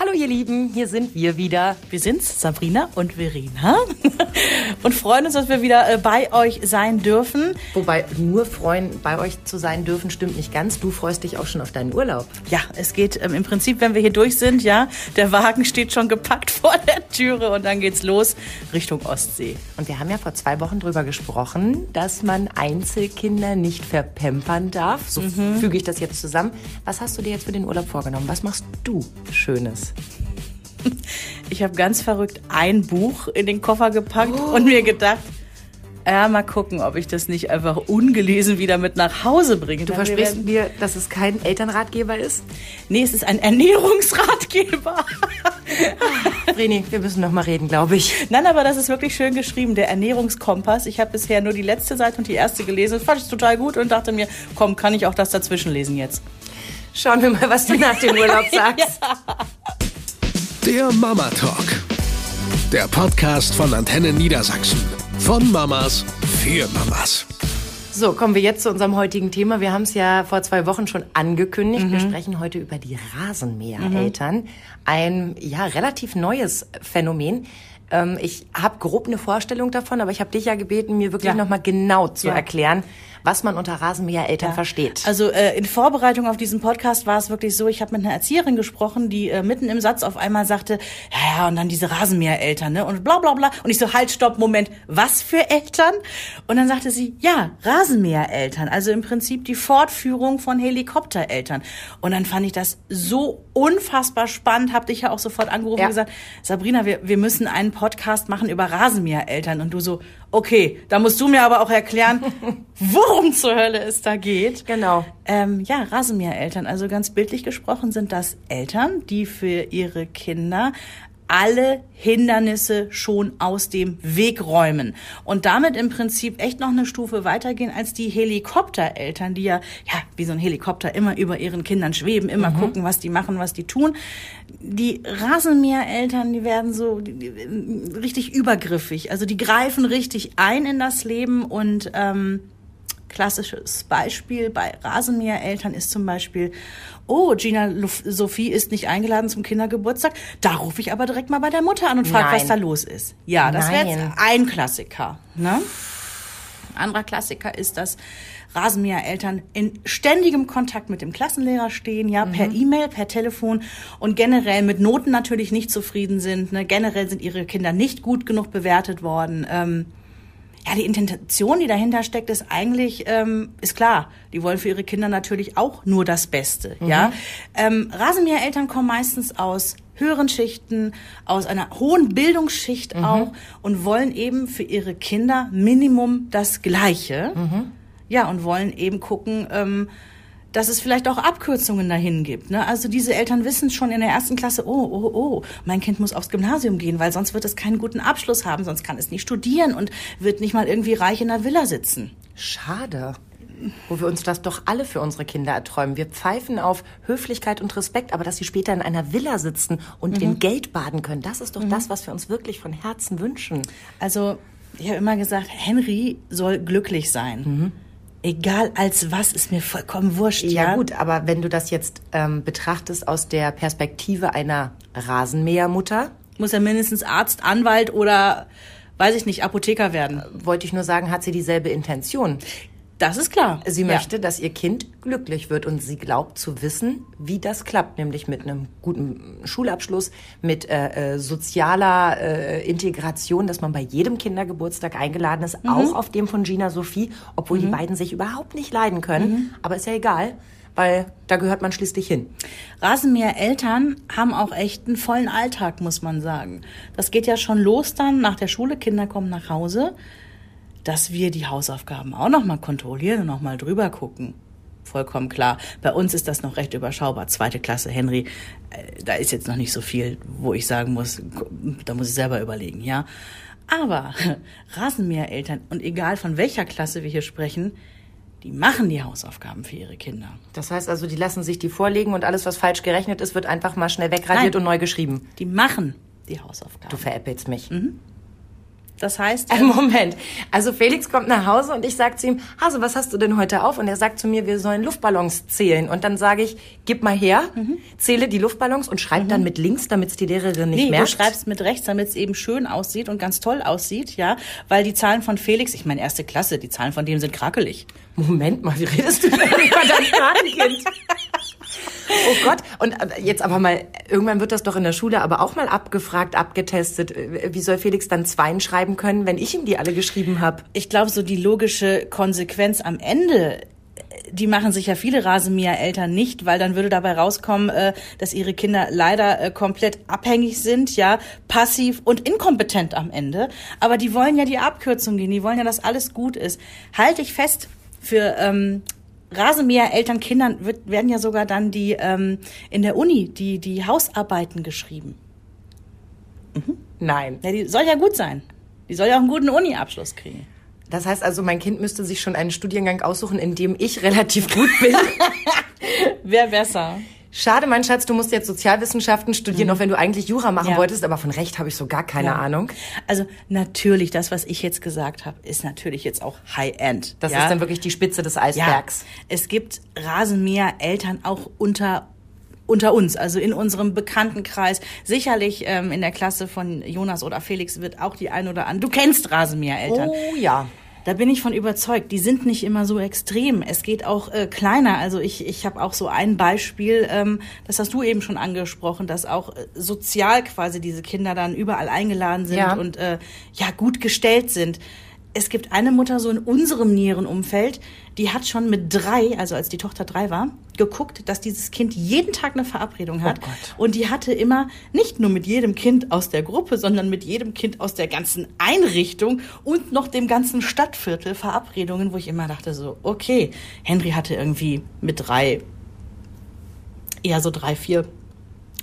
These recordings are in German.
Hallo ihr Lieben, hier sind wir wieder. Wir sind's, Sabrina und Verena. und freuen uns, dass wir wieder äh, bei euch sein dürfen. Wobei nur freuen, bei euch zu sein dürfen, stimmt nicht ganz. Du freust dich auch schon auf deinen Urlaub. Ja, es geht ähm, im Prinzip, wenn wir hier durch sind, ja, der Wagen steht schon gepackt vor der Türe und dann geht's los Richtung Ostsee. Und wir haben ja vor zwei Wochen drüber gesprochen, dass man Einzelkinder nicht verpempern darf. So mhm. füge ich das jetzt zusammen. Was hast du dir jetzt für den Urlaub vorgenommen? Was machst du Schönes? Ich habe ganz verrückt ein Buch in den Koffer gepackt oh. und mir gedacht, ja, mal gucken, ob ich das nicht einfach ungelesen wieder mit nach Hause bringe. Du versprichst mir, dass es kein Elternratgeber ist? Nee, es ist ein Ernährungsratgeber. Vreni, wir müssen noch mal reden, glaube ich. Nein, aber das ist wirklich schön geschrieben, der Ernährungskompass. Ich habe bisher nur die letzte Seite und die erste gelesen. Das fand ich total gut und dachte mir, komm, kann ich auch das dazwischen lesen jetzt. Schauen wir mal, was du nach dem Urlaub sagst. ja. Der Mama Talk. Der Podcast von Antenne Niedersachsen. Von Mamas für Mamas. So, kommen wir jetzt zu unserem heutigen Thema. Wir haben es ja vor zwei Wochen schon angekündigt. Mhm. Wir sprechen heute über die Rasenmähereltern. Mhm. Ein ja relativ neues Phänomen. Ähm, ich habe grob eine Vorstellung davon, aber ich habe dich ja gebeten, mir wirklich ja. nochmal genau zu ja. erklären, was man unter Rasenmähereltern ja. versteht. Also äh, in Vorbereitung auf diesen Podcast war es wirklich so, ich habe mit einer Erzieherin gesprochen, die äh, mitten im Satz auf einmal sagte, ja, ja, und dann diese Rasenmähereltern, ne? Und bla bla bla. Und ich so, halt, stopp, Moment, was für Eltern? Und dann sagte sie, ja, Rasenmähereltern. Also im Prinzip die Fortführung von Helikoptereltern. Und dann fand ich das so unfassbar spannend, hab dich ja auch sofort angerufen ja. und gesagt, Sabrina, wir, wir müssen einen Podcast machen über Rasenmähereltern. Und du so, okay, da musst du mir aber auch erklären, worum zur Hölle es da geht. Genau. Ähm, ja, Rasenmähereltern. Also ganz bildlich gesprochen sind das Eltern, die für ihre Kinder alle Hindernisse schon aus dem Weg räumen und damit im Prinzip echt noch eine Stufe weitergehen als die Helikoptereltern, die ja, ja, wie so ein Helikopter immer über ihren Kindern schweben, immer mhm. gucken, was die machen, was die tun. Die Rasenmähereltern, die werden so die, die, richtig übergriffig, also die greifen richtig ein in das Leben und ähm, Klassisches Beispiel bei Rasenmähereltern ist zum Beispiel, oh, Gina Sophie ist nicht eingeladen zum Kindergeburtstag. Da rufe ich aber direkt mal bei der Mutter an und frage, was da los ist. Ja, das wäre jetzt ein Klassiker. Ne? Anderer Klassiker ist, dass Rasenmähereltern in ständigem Kontakt mit dem Klassenlehrer stehen, ja, mhm. per E-Mail, per Telefon und generell mit Noten natürlich nicht zufrieden sind. Ne? Generell sind ihre Kinder nicht gut genug bewertet worden. Ähm, ja, die Intention, die dahinter steckt, ist eigentlich, ähm, ist klar. Die wollen für ihre Kinder natürlich auch nur das Beste, mhm. ja. Ähm, Rasenmähereltern kommen meistens aus höheren Schichten, aus einer hohen Bildungsschicht mhm. auch und wollen eben für ihre Kinder Minimum das Gleiche. Mhm. Ja, und wollen eben gucken, ähm, dass es vielleicht auch Abkürzungen dahin gibt. Ne? Also diese Eltern wissen schon in der ersten Klasse, oh, oh, oh, mein Kind muss aufs Gymnasium gehen, weil sonst wird es keinen guten Abschluss haben, sonst kann es nicht studieren und wird nicht mal irgendwie reich in der Villa sitzen. Schade. Wo wir uns das doch alle für unsere Kinder erträumen. Wir pfeifen auf Höflichkeit und Respekt, aber dass sie später in einer Villa sitzen und mhm. in Geld baden können, das ist doch mhm. das, was wir uns wirklich von Herzen wünschen. Also, ich habe immer gesagt, Henry soll glücklich sein. Mhm egal als was, ist mir vollkommen wurscht. Ja, ja? gut, aber wenn du das jetzt ähm, betrachtest aus der Perspektive einer Rasenmähermutter. Muss er mindestens Arzt, Anwalt oder, weiß ich nicht, Apotheker werden. Wollte ich nur sagen, hat sie dieselbe Intention. Das ist klar. Sie möchte, ja. dass ihr Kind glücklich wird und sie glaubt zu wissen, wie das klappt, nämlich mit einem guten Schulabschluss, mit äh, äh, sozialer äh, Integration, dass man bei jedem Kindergeburtstag eingeladen ist, mhm. auch auf dem von Gina Sophie, obwohl mhm. die beiden sich überhaupt nicht leiden können. Mhm. Aber ist ja egal, weil da gehört man schließlich hin. Rasenmäher-Eltern haben auch echt einen vollen Alltag, muss man sagen. Das geht ja schon los dann nach der Schule, Kinder kommen nach Hause dass wir die Hausaufgaben auch noch mal kontrollieren und noch mal drüber gucken. Vollkommen klar. Bei uns ist das noch recht überschaubar. Zweite Klasse, Henry, äh, da ist jetzt noch nicht so viel, wo ich sagen muss, da muss ich selber überlegen, ja. Aber Rasenmähereltern und egal von welcher Klasse wir hier sprechen, die machen die Hausaufgaben für ihre Kinder. Das heißt also, die lassen sich die vorlegen und alles, was falsch gerechnet ist, wird einfach mal schnell wegradiert Nein, und neu geschrieben. Die machen die Hausaufgaben. Du veräppelst mich. Mhm. Das heißt, Ein Moment. Also Felix kommt nach Hause und ich sage zu ihm, Hase, was hast du denn heute auf? Und er sagt zu mir, wir sollen Luftballons zählen. Und dann sage ich, gib mal her, zähle die Luftballons und schreib dann mit links, damit es die Lehrerin nicht Nee, merkt. du schreibst mit rechts, damit es eben schön aussieht und ganz toll aussieht, ja. Weil die Zahlen von Felix, ich meine erste Klasse, die Zahlen von dem sind krakelig. Moment mal, wie redest du denn über dein Patenkind? Oh Gott, und äh, jetzt aber mal, irgendwann wird das doch in der Schule aber auch mal abgefragt, abgetestet. Äh, Wie soll Felix dann Zweien schreiben können, wenn ich ihm die alle geschrieben habe? Ich glaube, so die logische Konsequenz am Ende, die machen sich ja viele Rasenmäher-Eltern nicht, weil dann würde dabei rauskommen, äh, dass ihre Kinder leider komplett abhängig sind, ja, passiv und inkompetent am Ende. Aber die wollen ja die Abkürzung gehen, die wollen ja, dass alles gut ist. Halte ich fest, für ähm, Rasenmäher-Eltern, Kindern wird, werden ja sogar dann die ähm, in der Uni die, die Hausarbeiten geschrieben. Nein. Ja, die soll ja gut sein. Die soll ja auch einen guten Uni-Abschluss kriegen. Das heißt also, mein Kind müsste sich schon einen Studiengang aussuchen, in dem ich relativ gut bin. Wer besser? Schade, mein Schatz, du musst jetzt Sozialwissenschaften studieren, auch wenn du eigentlich Jura machen Ja. wolltest, aber von Recht habe ich so gar keine Ja. Ahnung. Also natürlich, das, was ich jetzt gesagt habe, ist natürlich jetzt auch High-End. Das ja? ist dann wirklich die Spitze des ja. Eisbergs. Es gibt Rasenmäher-Eltern auch unter unter uns, also in unserem Bekanntenkreis. Sicherlich ähm, in der Klasse von Jonas oder Felix wird auch die ein oder andere. Du kennst Rasenmäher-Eltern. Oh ja. Da bin ich von überzeugt. Die sind nicht immer so extrem. Es geht auch äh, kleiner. Also ich, ich habe auch so ein Beispiel, ähm, das hast du eben schon angesprochen, dass auch äh, sozial quasi diese Kinder dann überall eingeladen sind Ja. und äh, ja gut gestellt sind. Es gibt eine Mutter so in unserem näheren Umfeld, die hat schon mit drei, also als die Tochter drei war, geguckt, dass dieses Kind jeden Tag eine Verabredung hat. Oh. Und die hatte immer nicht nur mit jedem Kind aus der Gruppe, sondern mit jedem Kind aus der ganzen Einrichtung und noch dem ganzen Stadtviertel Verabredungen, wo ich immer dachte so, okay, Henry hatte irgendwie mit drei, eher so drei, vier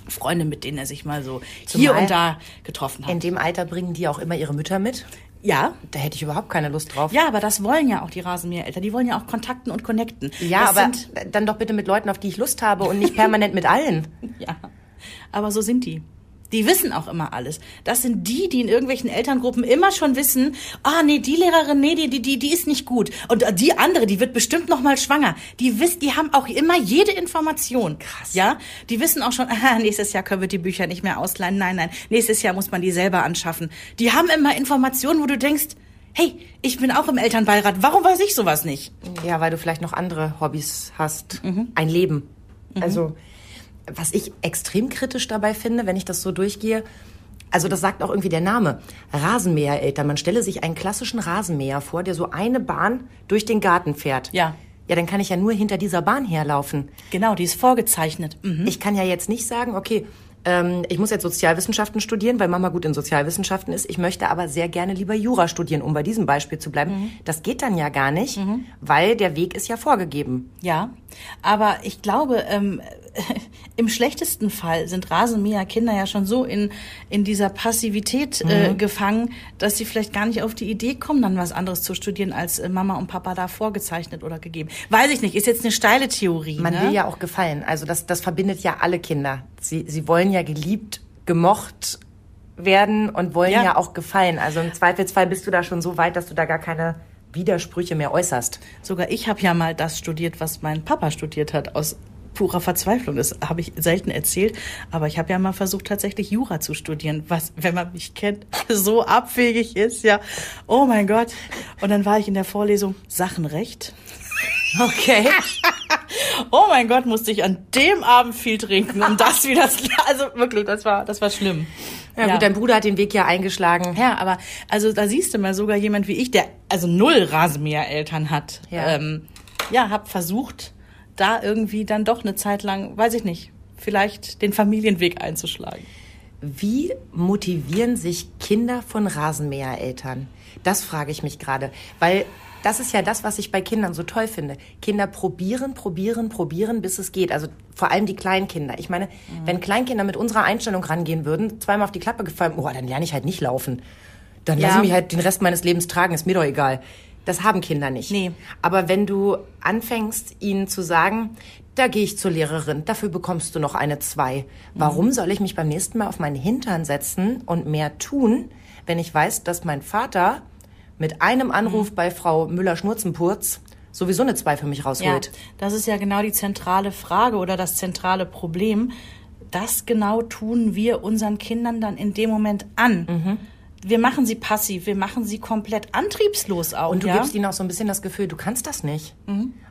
Freunde, mit denen er sich mal so hier Zumal und da getroffen hat. In dem Alter bringen die auch immer ihre Mütter mit. Ja, Da hätte ich überhaupt keine Lust drauf. ja, aber das wollen ja auch die Rasenmähereltern. Die wollen ja auch kontakten und connecten. Ja, das aber dann doch bitte mit Leuten, auf die ich Lust habe und nicht permanent mit allen. ja, aber so sind die. Die wissen auch immer alles. Das sind die, die in irgendwelchen Elterngruppen immer schon wissen, ah, nee, die Lehrerin, nee, die, die, die, ist nicht gut. Und äh, die andere, die wird bestimmt noch mal schwanger. Die wissen, die haben auch immer jede Information. Krass. Ja, die wissen auch schon, aha, nächstes Jahr können wir die Bücher nicht mehr ausleihen. Nein, nein, nächstes Jahr muss man die selber anschaffen. Die haben immer Informationen, wo du denkst, hey, ich bin auch im Elternbeirat. Warum weiß ich sowas nicht? Ja, weil du vielleicht noch andere Hobbys hast. Mhm. Ein Leben. Also, was ich extrem kritisch dabei finde, wenn ich das so durchgehe, also das sagt auch irgendwie der Name, Rasenmähereltern. Man stelle sich einen klassischen Rasenmäher vor, der so eine Bahn durch den Garten fährt. Ja. Ja, dann kann ich ja nur hinter dieser Bahn herlaufen. Genau, die ist vorgezeichnet. Mhm. Ich kann ja jetzt nicht sagen, okay, ähm, ich muss jetzt Sozialwissenschaften studieren, weil Mama gut in Sozialwissenschaften ist. Ich möchte aber sehr gerne lieber Jura studieren, um bei diesem Beispiel zu bleiben. Das geht dann ja gar nicht, weil der Weg ist ja vorgegeben. Ja, aber ich glaube, ähm, im schlechtesten Fall sind Rasenmäher-Kinder ja schon so in, in dieser Passivität äh, Mhm. gefangen, dass sie vielleicht gar nicht auf die Idee kommen, dann was anderes zu studieren, als äh, Mama und Papa da vorgezeichnet oder gegeben. Weiß ich nicht, ist jetzt eine steile Theorie. Man ne? will ja auch gefallen. Also das, das verbindet ja alle Kinder. Sie, sie wollen ja geliebt, gemocht werden und wollen Ja. ja. auch gefallen. Also im Zweifelsfall bist du da schon so weit, dass du da gar keine Widersprüche mehr äußerst. Sogar ich habe ja mal das studiert, was mein Papa studiert hat, aus purer Verzweiflung. Das habe ich selten erzählt, aber ich habe ja mal versucht, tatsächlich Jura zu studieren, was, wenn man mich kennt, so abwegig ist, ja. Oh mein Gott. Und dann war ich in der Vorlesung Sachenrecht. Okay. Oh mein Gott, musste ich an dem Abend viel trinken, um das wieder, also wirklich, das war, das war schlimm. Ja, gut, dein Bruder hat den Weg ja eingeschlagen. Ja, aber also da siehst du mal sogar jemand wie ich, der also null Rasenmäher-Eltern hat. Ja. ähm, ja hab versucht, da irgendwie dann doch eine Zeit lang, weiß ich nicht, vielleicht den Familienweg einzuschlagen. Wie motivieren sich Kinder von Rasenmähereltern? Das frage ich mich gerade, weil das ist ja das, was ich bei Kindern so toll finde. Kinder probieren, probieren, probieren, bis es geht. Also vor allem die Kleinkinder. Ich meine, wenn Kleinkinder mit unserer Einstellung rangehen würden, zweimal auf die Klappe gefallen, oh, dann lerne ich halt nicht laufen. Dann Ja. lasse ich mich halt den Rest meines Lebens tragen, ist mir doch egal. Das haben Kinder nicht. Nee. Aber wenn du anfängst, ihnen zu sagen, da gehe ich zur Lehrerin, dafür bekommst du noch eine zwei. Warum soll ich mich beim nächsten Mal auf meinen Hintern setzen und mehr tun, wenn ich weiß, dass mein Vater mit einem Anruf bei Frau Müller-Schnurzenpurz sowieso eine zwei für mich Ja, rausholt? das ist ja genau die zentrale Frage oder das zentrale Problem. Das genau tun wir unseren Kindern dann in dem Moment an. Mhm. Wir machen sie passiv, wir machen sie komplett antriebslos auch. Und du ja? gibst ihnen auch so ein bisschen das Gefühl, du kannst das nicht.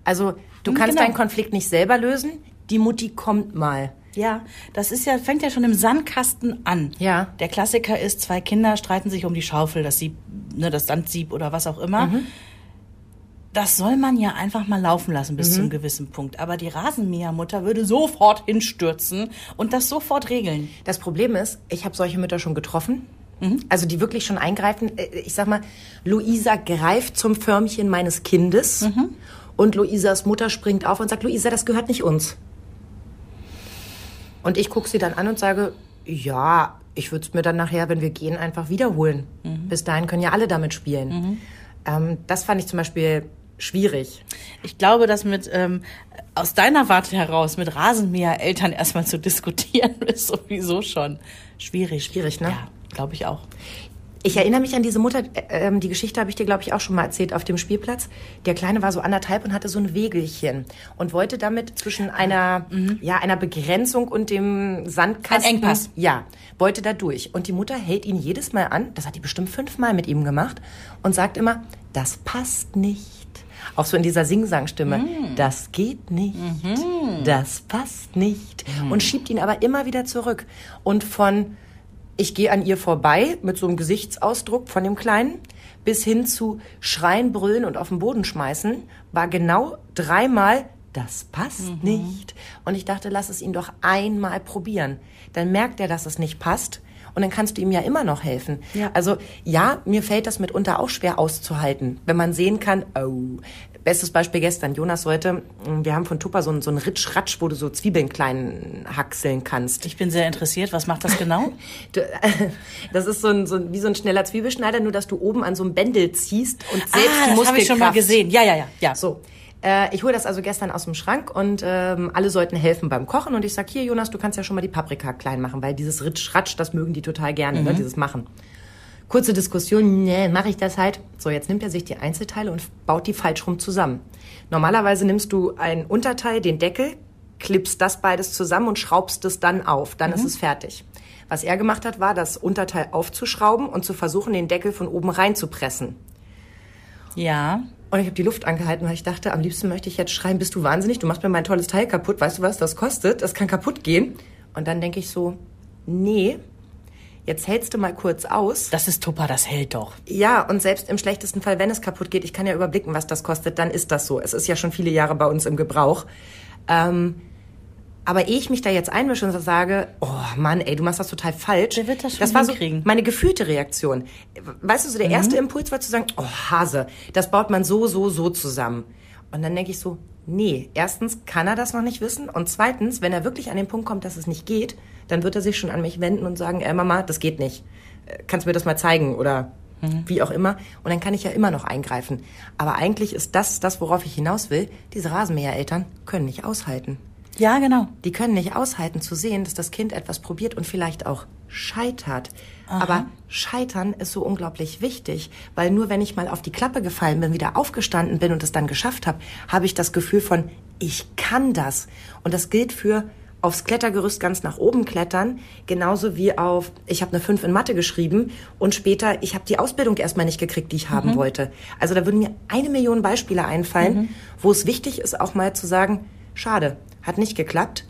Also du Mhm, kannst genau. deinen Konflikt nicht selber lösen, die Mutti kommt mal. Ja, das ist ja, fängt ja schon im Sandkasten an. Ja. Der Klassiker ist, zwei Kinder streiten sich um die Schaufel, das Sieb, ne, das Sandsieb oder was auch immer. Mhm. Das soll man ja einfach mal laufen lassen bis Mhm. zu einem gewissen Punkt. Aber die Rasenmähermutter würde sofort hinstürzen und das sofort regeln. Das Problem ist, ich habe solche Mütter schon getroffen. Mhm. Also die wirklich schon eingreifen. Äh, Ich sag mal, Luisa greift zum Förmchen meines Kindes Mhm. und Luisas Mutter springt auf und sagt, Luisa, das gehört nicht uns. Und ich gucke sie dann an und sage, ja, ich würde es mir dann nachher, wenn wir gehen, einfach wiederholen. Mhm. Bis dahin können ja alle damit spielen. Ähm, das fand ich zum Beispiel schwierig. Ich glaube, dass mit ähm, aus deiner Warte heraus mit Rasenmäher-Eltern erstmal zu diskutieren ist sowieso schon schwierig. Schwierig, ne? Ja, glaube ich auch. Ich erinnere mich an diese Mutter, äh, ähm, die Geschichte habe ich dir, glaube ich, auch schon mal erzählt auf dem Spielplatz. Der Kleine war so anderthalb und hatte so ein Wegelchen und wollte damit zwischen einer, ja, einer Begrenzung und dem Sandkasten... Ein Engpass. Ja, wollte da durch. Und die Mutter hält ihn jedes Mal an, das hat die bestimmt fünfmal mit ihm gemacht, und sagt immer, das passt nicht. Auch so in dieser Sing-Sang-Stimme. Das geht nicht. Das passt nicht. Und schiebt ihn aber immer wieder zurück. Und von ich gehe an ihr vorbei mit so einem Gesichtsausdruck von dem Kleinen bis hin zu Schreien, Brüllen und auf den Boden schmeißen, war genau dreimal, das passt nicht. Und ich dachte, lass es ihn doch einmal probieren. Dann merkt er, dass es nicht passt. Und dann kannst du ihm ja immer noch helfen. Ja. Also ja, mir fällt das mitunter auch schwer auszuhalten, wenn man sehen kann, oh, bestes Beispiel gestern, Jonas sollte, wir haben von Tupper so einen, so einen Ritsch-Ratsch, wo du so Zwiebeln klein hackseln kannst. Ich bin sehr interessiert. Was macht das genau? Das ist so ein, so ein, wie so ein schneller Zwiebelschneider, nur dass du oben an so einem Bändel ziehst und selbst die ah, das habe ich schon mal gesehen. Ja, ja, ja, ja. So. Äh, ich hole das also gestern aus dem Schrank und ähm, alle sollten helfen beim Kochen. Und ich sag hier, Jonas, du kannst ja schon mal die Paprika klein machen, weil dieses Ritsch-Ratsch, das mögen die total gerne, ne, dieses Machen. Kurze Diskussion, nee, mache ich das halt. So, jetzt nimmt er sich die Einzelteile und baut die falsch rum zusammen. Normalerweise nimmst du ein Unterteil, den Deckel, klippst das beides zusammen und schraubst es dann auf. Dann ist es fertig. Was er gemacht hat, war, das Unterteil aufzuschrauben und zu versuchen, den Deckel von oben reinzupressen. Ja. Und ich habe die Luft angehalten, weil ich dachte, am liebsten möchte ich jetzt schreien, bist du wahnsinnig, du machst mir mein tolles Teil kaputt, weißt du was das kostet? Das kann kaputt gehen. Und dann denke ich so, nee, jetzt hältst du mal kurz aus. Das ist Tupper, das hält doch. Ja, und selbst im schlechtesten Fall, wenn es kaputt geht, ich kann ja überblicken, was das kostet, dann ist das so. Es ist ja schon viele Jahre bei uns im Gebrauch. Ähm, aber ehe ich mich da jetzt einmische und sage, oh Mann, ey, du machst das total falsch. Der wird das schon das war so meine gefühlte Reaktion. Weißt du, so der erste Impuls war zu sagen, oh Hase, das baut man so, so, so zusammen. Und dann denke ich so, nee, erstens kann er das noch nicht wissen und zweitens, wenn er wirklich an den Punkt kommt, dass es nicht geht, dann wird er sich schon an mich wenden und sagen, äh, Mama, das geht nicht. Äh, Kannst du mir das mal zeigen oder wie auch immer. Und dann kann ich ja immer noch eingreifen. Aber eigentlich ist das, das, worauf ich hinaus will, diese Rasenmähereltern können nicht aushalten. Ja, genau. Die können nicht aushalten zu sehen, dass das Kind etwas probiert und vielleicht auch scheitert. Aber scheitern ist so unglaublich wichtig, weil nur wenn ich mal auf die Klappe gefallen bin, wieder aufgestanden bin und es dann geschafft habe, habe ich das Gefühl von, ich kann das. Und das gilt für aufs Klettergerüst ganz nach oben klettern, genauso wie auf, ich habe eine 5 in Mathe geschrieben und später, ich habe die Ausbildung erstmal nicht gekriegt, die ich haben wollte. Also da würden mir eine Million Beispiele einfallen, wo es wichtig ist, auch mal zu sagen, schade, hat nicht geklappt.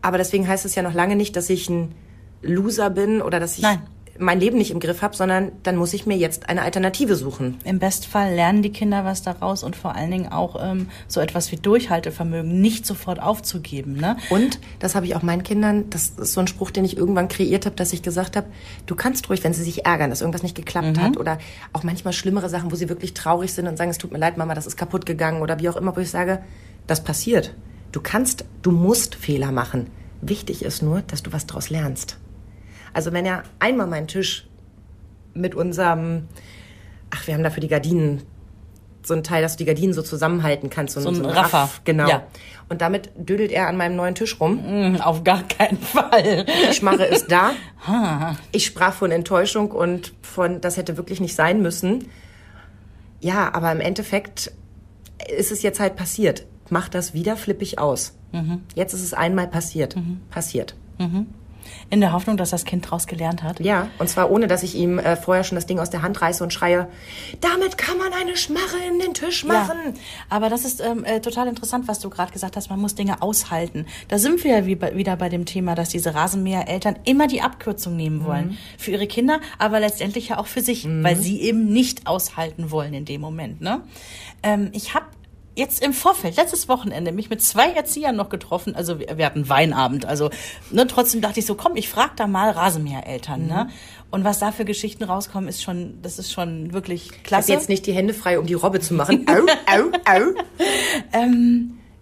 Aber deswegen heißt es ja noch lange nicht, dass ich ein Loser bin oder dass ich Nein. Mein Leben nicht im Griff habe, sondern dann muss ich mir jetzt eine Alternative suchen. Im Bestfall lernen die Kinder was daraus und vor allen Dingen auch ähm, so etwas wie Durchhaltevermögen, nicht sofort aufzugeben. Ne? Und das habe ich auch meinen Kindern, das ist so ein Spruch, den ich irgendwann kreiert habe, dass ich gesagt habe, du kannst ruhig, wenn sie sich ärgern, dass irgendwas nicht geklappt hat oder auch manchmal schlimmere Sachen, wo sie wirklich traurig sind und sagen, es tut mir leid, Mama, das ist kaputt gegangen oder wie auch immer, wo ich sage, das passiert. Du kannst, du musst Fehler machen. Wichtig ist nur, dass du was daraus lernst. Also wenn er einmal meinen Tisch mit unserem, ach, wir haben dafür die Gardinen so ein Teil, dass du die Gardinen so zusammenhalten kannst. So ein Raffer. genau. Ja. Und damit dödelt er an meinem neuen Tisch rum. Hm, Auf gar keinen Fall. Die Schmarre ist da. Ich sprach von Enttäuschung und von, das hätte wirklich nicht sein müssen. Ja, aber im Endeffekt ist es jetzt halt passiert. Mach das wieder, flippe ich aus. Jetzt ist es einmal passiert. Passiert. In der Hoffnung, dass das Kind draus gelernt hat. Ja, und zwar ohne, dass ich ihm äh, vorher schon das Ding aus der Hand reiße und schreie, damit kann man eine Schmarre in den Tisch machen. Ja, aber das ist ähm, äh, total interessant, was du gerade gesagt hast. Man muss Dinge aushalten. Da sind wir ja wie bei, wieder bei dem Thema, dass diese Rasenmäher-Eltern immer die Abkürzung nehmen wollen für ihre Kinder, aber letztendlich ja auch für sich, weil sie eben nicht aushalten wollen in dem Moment. Ne? Ähm, ich habe jetzt im Vorfeld, letztes Wochenende, mich mit zwei Erziehern noch getroffen. Also wir, wir hatten Weinabend. Also ne, trotzdem dachte ich so, komm, ich frag da mal Rasenmäher-Eltern. Ne? Und was da für Geschichten rauskommen, ist schon, das ist schon wirklich Ich habe klasse. jetzt nicht die Hände frei, um die Robbe zu machen. Au, au, au.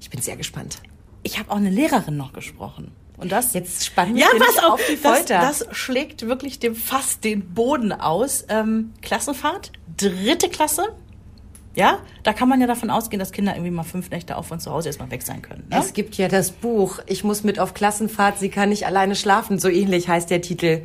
ich bin sehr gespannt. Ich habe auch eine Lehrerin noch gesprochen. Und das Jetzt spannen ja, pass auf, auf die das, Folter. das schlägt wirklich dem Fass den Boden aus. Ähm, Klassenfahrt, dritte Klasse. Ja, da kann man ja davon ausgehen, dass Kinder irgendwie mal fünf Nächte auf und zu Hause erstmal weg sein können. Ne? Es gibt ja das Buch, ich muss mit auf Klassenfahrt, sie kann nicht alleine schlafen, so ähnlich heißt der Titel.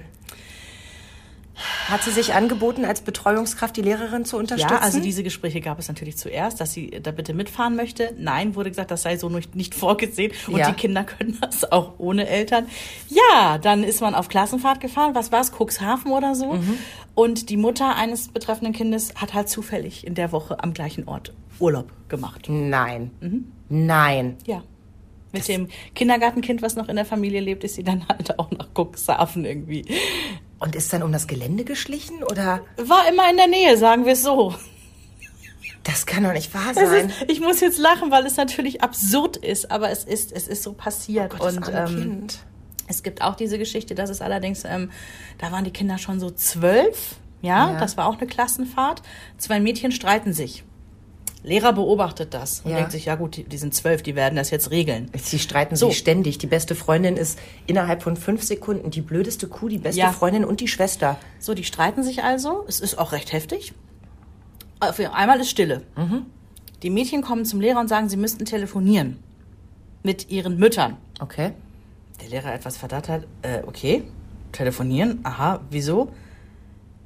Hat sie sich angeboten, als Betreuungskraft die Lehrerin zu unterstützen? Ja, also diese Gespräche gab es natürlich zuerst, dass sie da bitte mitfahren möchte. Nein, wurde gesagt, das sei so nicht nicht vorgesehen und Ja. die Kinder können das auch ohne Eltern. Ja, dann ist man auf Klassenfahrt gefahren. Was war es? Cuxhaven oder so. Mhm. Und die Mutter eines betreffenden Kindes hat halt zufällig in der Woche am gleichen Ort Urlaub gemacht. Nein. Nein. Ja. Mit dem Kindergartenkind, was noch in der Familie lebt, ist sie dann halt auch nach Cuxhaven irgendwie. Und ist dann um das Gelände geschlichen oder? War immer in der Nähe, sagen wir es so. Das kann doch nicht wahr sein. ist, ich muss jetzt lachen, weil es natürlich absurd ist, aber es ist, es ist so passiert. Oh Gott, das und arme ähm, Kind. Es gibt auch diese Geschichte, dass es allerdings, ähm, da waren die Kinder schon so zwölf, ja, Ja. das war auch eine Klassenfahrt. Zwei Mädchen streiten sich. Lehrer beobachtet das und Ja. denkt sich, ja gut, die, die sind zwölf, die werden das jetzt regeln. Sie streiten So. sich ständig. Die beste Freundin ist innerhalb von fünf Sekunden die blödeste Kuh, die beste Ja. Freundin und die Schwester. So, die streiten sich also. Es ist auch recht heftig. Auf einmal ist Stille. Die Mädchen kommen zum Lehrer und sagen, sie müssten telefonieren mit ihren Müttern. Okay. Der Lehrer etwas verdacht hat, äh, okay, telefonieren, aha, wieso?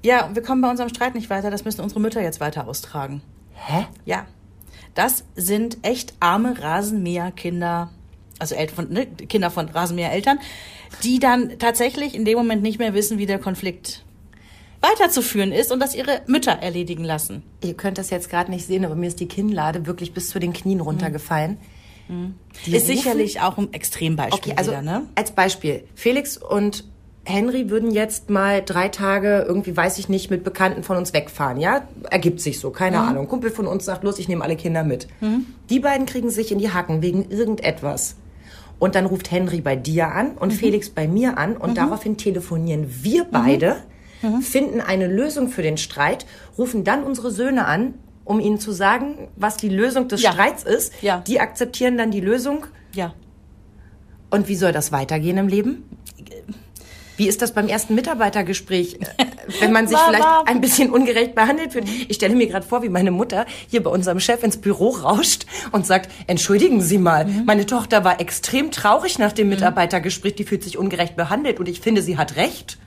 Ja, wir kommen bei unserem Streit nicht weiter, das müssen unsere Mütter jetzt weiter austragen. Hä? Ja, das sind echt arme Rasenmäherkinder, also Eltern von, ne, Kinder von Rasenmähereltern, die dann tatsächlich in dem Moment nicht mehr wissen, wie der Konflikt weiterzuführen ist und das ihre Mütter erledigen lassen. Ihr könnt das jetzt gerade nicht sehen, aber mir ist die Kinnlade wirklich bis zu den Knien runtergefallen. Die ist rufen- sicherlich auch ein Extrembeispiel Okay, also wieder, ne? als Beispiel. Felix und Henry würden jetzt mal drei Tage irgendwie, weiß ich nicht, mit Bekannten von uns wegfahren, ja? Ergibt sich so, keine Ahnung. Kumpel von uns sagt, los, ich nehme alle Kinder mit. Die beiden kriegen sich in die Hacken wegen irgendetwas. Und dann ruft Henry bei dir an und Felix bei mir an und daraufhin telefonieren wir beide, finden eine Lösung für den Streit, rufen dann unsere Söhne an, um ihnen zu sagen, was die Lösung des Ja. Streits ist. Ja. Die akzeptieren dann die Lösung Ja. und wie soll das weitergehen im Leben? Wie ist das beim ersten Mitarbeitergespräch, äh, wenn man sich vielleicht ein bisschen ungerecht behandelt fühlt? Ich stelle mir gerade vor, wie meine Mutter hier bei unserem Chef ins Büro rauscht und sagt, entschuldigen Sie mal, meine Tochter war extrem traurig nach dem Mitarbeitergespräch, die fühlt sich ungerecht behandelt und ich finde, sie hat recht.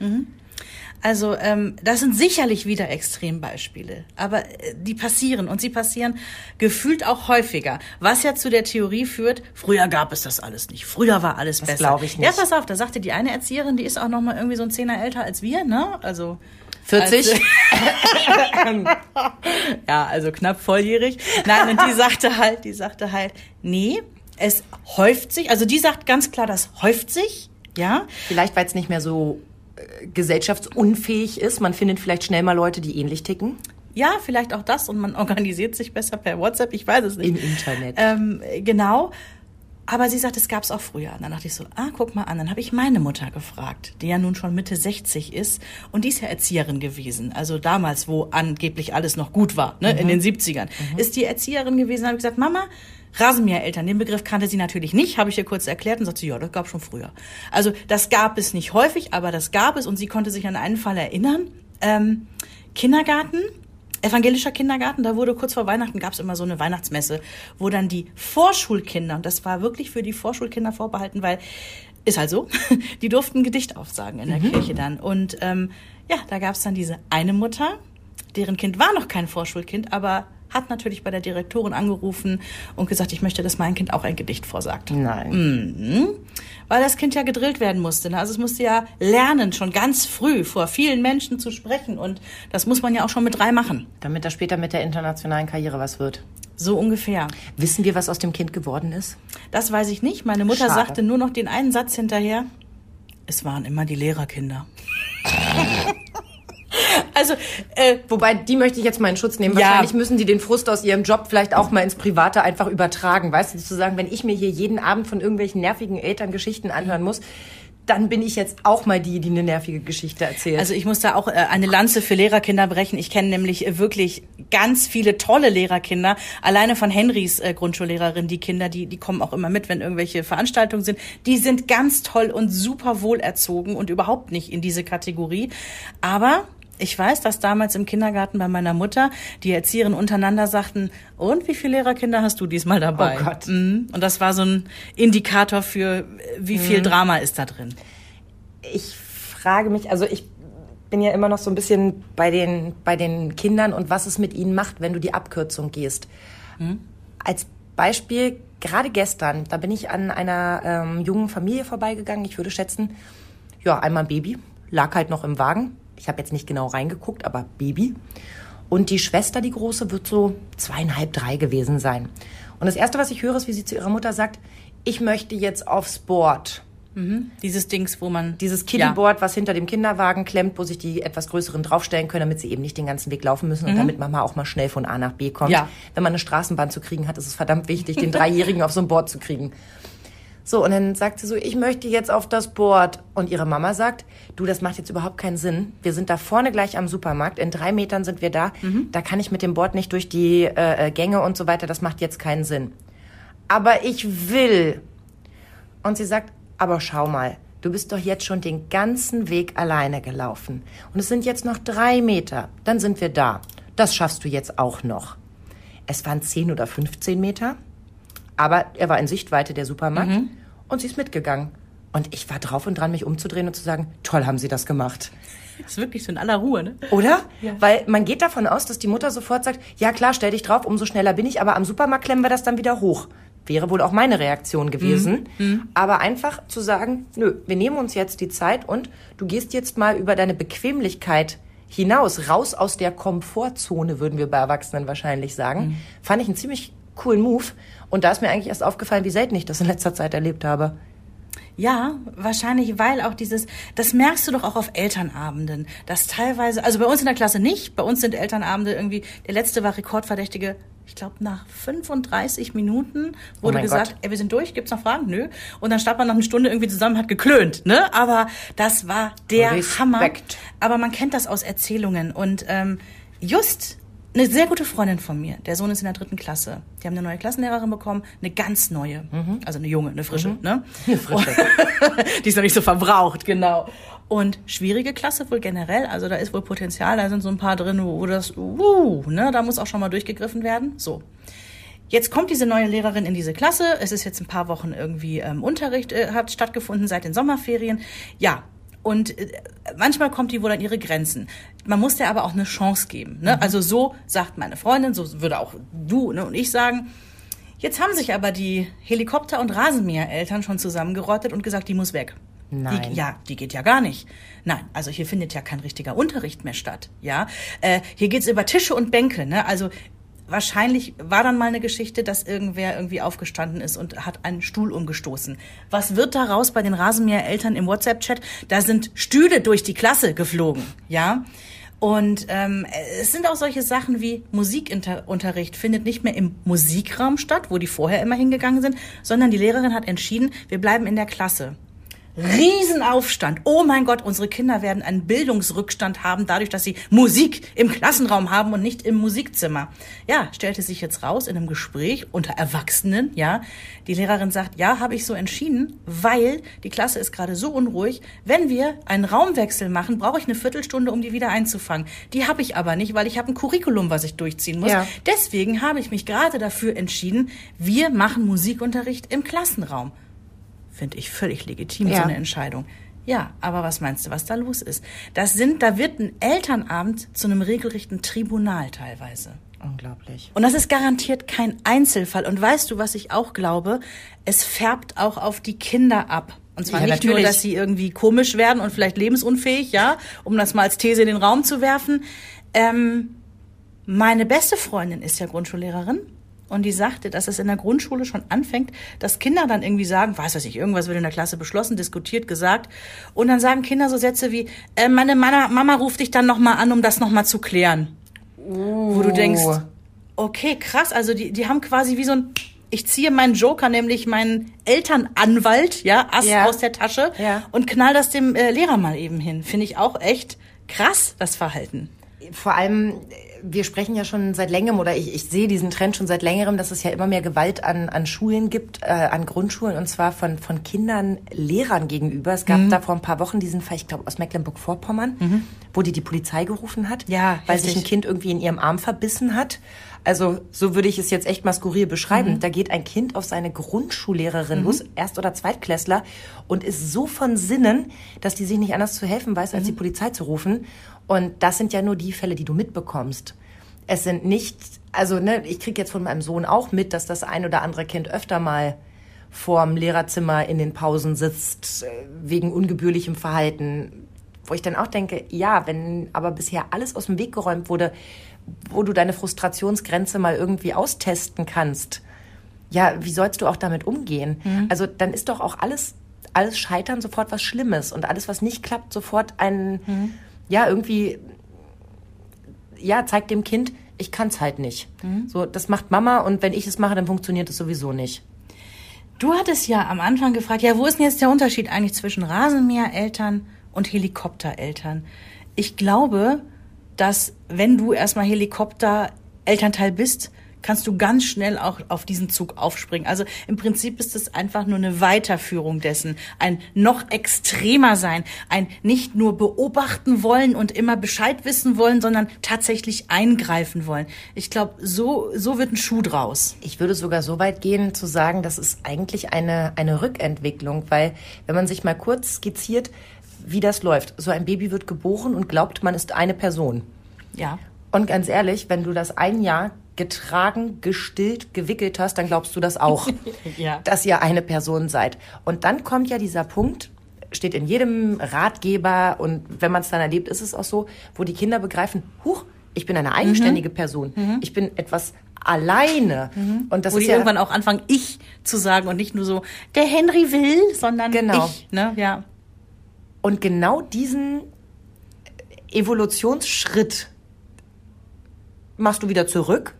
Also ähm, das sind sicherlich wieder Extrembeispiele, aber äh, die passieren und sie passieren gefühlt auch häufiger, was ja zu der Theorie führt, früher gab es das alles nicht, früher war alles besser. glaub ich nicht. Ja, pass auf, da sagte die eine Erzieherin, die ist auch noch mal irgendwie so ein Zehner älter als wir, ne? Also 40? Als, ja, also knapp volljährig. Nein, und die sagte halt, die sagte halt, nee, es häuft sich, also die sagt ganz klar, das häuft sich, ja. Vielleicht, weil es nicht mehr so gesellschaftsunfähig ist. Man findet vielleicht schnell mal Leute, die ähnlich ticken. Ja, vielleicht auch das und man organisiert sich besser per WhatsApp, ich weiß es nicht. Im Internet. Ähm, genau. Aber sie sagt, es gab's auch früher. Und dann dachte ich so, ah, guck mal an. Dann habe ich meine Mutter gefragt, die ja nun schon Mitte 60 ist. Und die ist ja Erzieherin gewesen. Also damals, wo angeblich alles noch gut war, ne, in den 70ern. Ist die Erzieherin gewesen. habe ich gesagt, Mama, Rasenmähereltern, den Begriff kannte sie natürlich nicht, habe ich ihr kurz erklärt und sagt sie, ja, das gab schon früher. Also das gab es nicht häufig, aber das gab es und sie konnte sich an einen Fall erinnern. Ähm, Kindergarten, evangelischer Kindergarten, da wurde kurz vor Weihnachten gab es immer so eine Weihnachtsmesse, wo dann die Vorschulkinder, und das war wirklich für die Vorschulkinder vorbehalten, weil ist halt so, die durften ein Gedicht aufsagen in der mhm. Kirche dann. Und ähm, ja, da gab es dann diese eine Mutter, deren Kind war noch kein Vorschulkind, aber hat natürlich bei der Direktorin angerufen und gesagt, ich möchte, dass mein Kind auch ein Gedicht vorsagt. Nein. Mhm. Weil das Kind ja gedrillt werden musste. Ne? Also es musste ja lernen, schon ganz früh vor vielen Menschen zu sprechen. Und das muss man ja auch schon mit drei machen. Damit das später mit der internationalen Karriere was wird. So ungefähr. Wissen wir, was aus dem Kind geworden ist? Das weiß ich nicht. Meine Mutter Schade. sagte nur noch den einen Satz hinterher. Es waren immer die Lehrerkinder. Also, äh, wobei, die möchte ich jetzt mal in Schutz nehmen. Wahrscheinlich ja. müssen die den Frust aus ihrem Job vielleicht auch mal ins Private einfach übertragen. Weißt du, zu sagen, wenn ich mir hier jeden Abend von irgendwelchen nervigen Eltern Geschichten anhören muss, dann bin ich jetzt auch mal die, die eine nervige Geschichte erzählt. Also ich muss da auch äh, eine Lanze für Lehrerkinder brechen. Ich kenne nämlich äh, wirklich ganz viele tolle Lehrerkinder. Alleine von Henrys äh, Grundschullehrerin, die Kinder, die, die kommen auch immer mit, wenn irgendwelche Veranstaltungen sind. Die sind ganz toll und super wohlerzogen und überhaupt nicht in diese Kategorie. Aber ich weiß, dass damals im Kindergarten bei meiner Mutter die Erzieherin untereinander sagten, und wie viele Lehrerkinder hast du diesmal dabei? Oh Gott. Mhm. Und das war so ein Indikator für, wie viel mhm. Drama ist da drin. Ich frage mich, also ich bin ja immer noch so ein bisschen bei den, bei den Kindern und was es mit ihnen macht, wenn du die Abkürzung gehst. Mhm. Als Beispiel, gerade gestern, da bin ich an einer ähm, jungen Familie vorbeigegangen. Ich würde schätzen, ja, einmal Baby, lag halt noch im Wagen ich habe jetzt nicht genau reingeguckt, aber Baby. Und die Schwester, die große, wird so zweieinhalb, drei gewesen sein. Und das Erste, was ich höre, ist, wie sie zu ihrer Mutter sagt, ich möchte jetzt aufs Board. Mhm. Dieses Dings, wo man. Dieses Kiddieboard, ja. was hinter dem Kinderwagen klemmt, wo sich die etwas größeren draufstellen können, damit sie eben nicht den ganzen Weg laufen müssen mhm. und damit Mama auch mal schnell von A nach B kommt. Ja. Wenn man eine Straßenbahn zu kriegen hat, ist es verdammt wichtig, den Dreijährigen auf so ein Board zu kriegen. So, und dann sagt sie so, ich möchte jetzt auf das Board. Und ihre Mama sagt, du, das macht jetzt überhaupt keinen Sinn. Wir sind da vorne gleich am Supermarkt. In drei Metern sind wir da. Mhm. Da kann ich mit dem Board nicht durch die äh, äh, Gänge und so weiter. Das macht jetzt keinen Sinn. Aber ich will. Und sie sagt, aber schau mal, du bist doch jetzt schon den ganzen Weg alleine gelaufen. Und es sind jetzt noch drei Meter. Dann sind wir da. Das schaffst du jetzt auch noch. Es waren zehn oder 15 Meter. Aber er war in Sichtweite der Supermarkt mhm. und sie ist mitgegangen. Und ich war drauf und dran, mich umzudrehen und zu sagen, toll haben sie das gemacht. Das ist wirklich so in aller Ruhe, ne? Oder? Ja. Weil man geht davon aus, dass die Mutter sofort sagt, ja klar, stell dich drauf, umso schneller bin ich, aber am Supermarkt klemmen wir das dann wieder hoch. Wäre wohl auch meine Reaktion gewesen. Mhm. mhm. Aber einfach zu sagen, nö, wir nehmen uns jetzt die Zeit und du gehst jetzt mal über deine Bequemlichkeit hinaus, raus aus der Komfortzone, würden wir bei Erwachsenen wahrscheinlich sagen. Mhm. Fand ich einen ziemlich coolen Move. Und da ist mir eigentlich erst aufgefallen, wie selten ich das in letzter Zeit erlebt habe. Ja, wahrscheinlich, weil auch dieses, das merkst du doch auch auf Elternabenden, dass teilweise, also bei uns in der Klasse nicht, bei uns sind Elternabende irgendwie, der letzte war Rekordverdächtige, ich glaube nach 35 Minuten wurde oh gesagt, Gott. ey, wir sind durch, gibt's noch Fragen? Nö. Und dann stand man noch eine Stunde irgendwie zusammen, hat geklönt, ne? Aber das war der Respekt. Hammer. Aber man kennt das aus Erzählungen und ähm, just eine sehr gute Freundin von mir, der Sohn ist in der dritten Klasse. Die haben eine neue Klassenlehrerin bekommen, eine ganz neue, mhm. also eine junge, eine frische, mhm. ne? Eine frische. die ist noch nicht so verbraucht, genau. Und schwierige Klasse wohl generell, also da ist wohl Potenzial, da sind so ein paar drin, wo das, uh, ne, da muss auch schon mal durchgegriffen werden. So. Jetzt kommt diese neue Lehrerin in diese Klasse. Es ist jetzt ein paar Wochen irgendwie ähm, Unterricht äh, hat stattgefunden seit den Sommerferien. Ja, und äh, manchmal kommt die wohl an ihre Grenzen. Man muss der aber auch eine Chance geben. Ne? Mhm. Also so sagt meine Freundin, so würde auch du ne, und ich sagen. Jetzt haben sich aber die Helikopter- und Rasenmähereltern schon zusammengerottet und gesagt, die muss weg. Nein. Die, ja, die geht ja gar nicht. Nein, also hier findet ja kein richtiger Unterricht mehr statt. Ja, äh, hier geht's über Tische und Bänke. Ne? Also wahrscheinlich war dann mal eine Geschichte, dass irgendwer irgendwie aufgestanden ist und hat einen Stuhl umgestoßen. Was wird daraus bei den Rasenmäher-Eltern im WhatsApp-Chat? Da sind Stühle durch die Klasse geflogen, ja. Und ähm, es sind auch solche Sachen wie Musikunterricht findet nicht mehr im Musikraum statt, wo die vorher immer hingegangen sind, sondern die Lehrerin hat entschieden, wir bleiben in der Klasse. Riesenaufstand. Oh mein Gott, unsere Kinder werden einen Bildungsrückstand haben, dadurch, dass sie Musik im Klassenraum haben und nicht im Musikzimmer. Ja, stellte sich jetzt raus in einem Gespräch unter Erwachsenen, ja. Die Lehrerin sagt, ja, habe ich so entschieden, weil die Klasse ist gerade so unruhig. Wenn wir einen Raumwechsel machen, brauche ich eine Viertelstunde, um die wieder einzufangen. Die habe ich aber nicht, weil ich habe ein Curriculum, was ich durchziehen muss. Ja. Deswegen habe ich mich gerade dafür entschieden, wir machen Musikunterricht im Klassenraum. Finde ich völlig legitim, Ja. so eine Entscheidung. Ja, aber was meinst du, was da los ist? Das sind, da wird ein Elternabend zu einem regelrechten Tribunal teilweise. Unglaublich. Und das ist garantiert kein Einzelfall. Und weißt du, was ich auch glaube? Es färbt auch auf die Kinder ab. Und zwar Ja, nicht nur, natürlich. dass sie irgendwie komisch werden und vielleicht lebensunfähig, ja, um das mal als These in den Raum zu werfen. Ähm, meine beste Freundin ist ja Grundschullehrerin. Und die sagte, dass es in der Grundschule schon anfängt, dass Kinder dann irgendwie sagen, weiß was ich, irgendwas wird in der Klasse beschlossen, diskutiert, gesagt. Und dann sagen Kinder so Sätze wie, äh, meine Mama, Mama ruft dich dann nochmal an, um das nochmal zu klären. Wo du denkst, Oh. okay, krass, also die, die haben quasi wie so ein, ich ziehe meinen Joker, nämlich meinen Elternanwalt, ja, Ass Ja. aus der Tasche Ja. und knall das dem äh, Lehrer mal eben hin. Finde ich auch echt krass, das Verhalten. Vor allem, wir sprechen ja schon seit längerem oder ich, ich sehe diesen Trend schon seit längerem, dass es ja immer mehr Gewalt an, an Schulen gibt, äh, an Grundschulen und zwar von, von Kindern Lehrern gegenüber. Es gab da vor ein paar Wochen diesen Fall, ich glaube aus Mecklenburg-Vorpommern, wo die die Polizei gerufen hat, Ja, weil sich heftig. ein Kind irgendwie in ihrem Arm verbissen hat. Also so würde ich es jetzt echt mal skurril beschreiben. Da geht ein Kind auf seine Grundschullehrerin los, Erst- oder Zweitklässler, und ist so von Sinnen, dass die sich nicht anders zu helfen weiß, als die Polizei zu rufen. Und das sind ja nur die Fälle, die du mitbekommst. Es sind nicht, also ne, ich krieg jetzt von meinem Sohn auch mit, dass das ein oder andere Kind öfter mal vorm Lehrerzimmer in den Pausen sitzt, äh, wegen ungebührlichem Verhalten. Wo ich dann auch denke, ja, wenn aber bisher alles aus dem Weg geräumt wurde, wo du deine Frustrationsgrenze mal irgendwie austesten kannst, ja, wie sollst du auch damit umgehen? Also dann ist doch auch alles, alles Scheitern sofort was Schlimmes und alles, was nicht klappt, sofort ein, ja, irgendwie, ja, zeigt dem Kind, ich kann's halt nicht. So, das macht Mama und wenn ich es mache, dann funktioniert es sowieso nicht. Du hattest ja am Anfang gefragt, ja, wo ist denn jetzt der Unterschied eigentlich zwischen Rasenmähereltern und Helikoptereltern? Ich glaube, dass wenn du erstmal Helikopterelternteil bist, kannst du ganz schnell auch auf diesen Zug aufspringen. Also im Prinzip ist es einfach nur eine Weiterführung dessen, ein noch extremer sein, ein nicht nur beobachten wollen und immer Bescheid wissen wollen, sondern tatsächlich eingreifen wollen. Ich glaube, so, so wird ein Schuh draus. Ich würde sogar so weit gehen, zu sagen, das ist eigentlich eine, eine Rückentwicklung, weil wenn man sich mal kurz skizziert, wie das läuft. So ein Baby wird geboren und glaubt, man ist eine Person. Ja. Und ganz ehrlich, wenn du das ein Jahr getragen, gestillt, gewickelt hast, dann glaubst du das auch, Ja. dass ihr eine Person seid. Und dann kommt ja dieser Punkt, steht in jedem Ratgeber und wenn man es dann erlebt, ist es auch so, wo die Kinder begreifen, huch, ich bin eine eigenständige Person. Ich bin etwas alleine. Und das Wo ist die ja irgendwann auch anfangen, ich zu sagen und nicht nur so, der Henry will, sondern Genau. ich. Ne? Ja. Und genau diesen Evolutionsschritt machst du wieder zurück